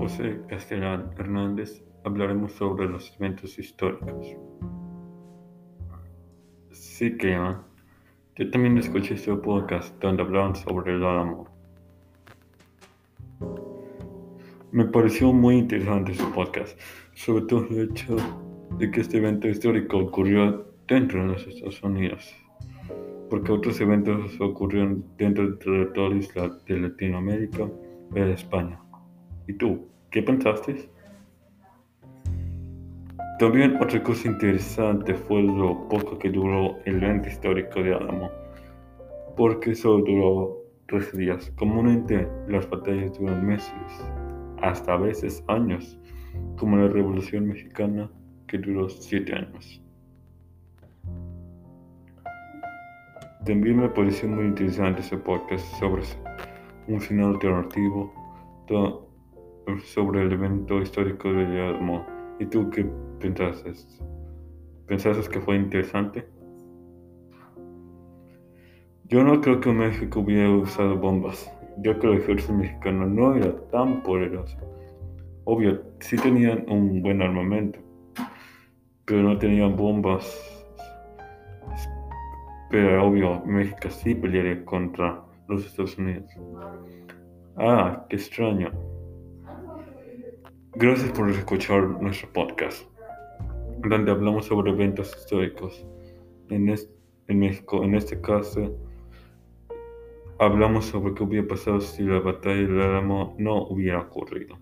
José Castellán Hernández hablaremos sobre los eventos históricos. Sí que yo también escuché su podcast donde hablaban sobre el Álamo. Me pareció muy interesante su podcast, sobre todo el hecho de que este evento histórico ocurrió dentro de los Estados Unidos, porque otros eventos ocurrieron dentro del territorio de Latinoamérica y de España. ¿Y tú? ¿Qué pensaste? También otra cosa interesante fue lo poco que duró el evento histórico de Álamo, porque solo duró tres días. Comúnmente las batallas duran meses, hasta a veces años, como la Revolución Mexicana que duró siete años. También me pareció muy interesante ese podcast sobre un final alternativo sobre el evento histórico de Álamo. ¿Y tú qué pensaste? ¿Pensaste que fue interesante? Yo no creo que México hubiera usado bombas. Yo creo que el ejército mexicano no era tan poderoso. Obvio, sí tenían un buen armamento, pero no tenían bombas. Pero obvio, México sí pelearía contra los Estados Unidos. Ah, qué extraño. Gracias por escuchar nuestro podcast, donde hablamos sobre eventos históricos en, en México. En este caso, hablamos sobre qué hubiera pasado si la batalla del Álamo no hubiera ocurrido.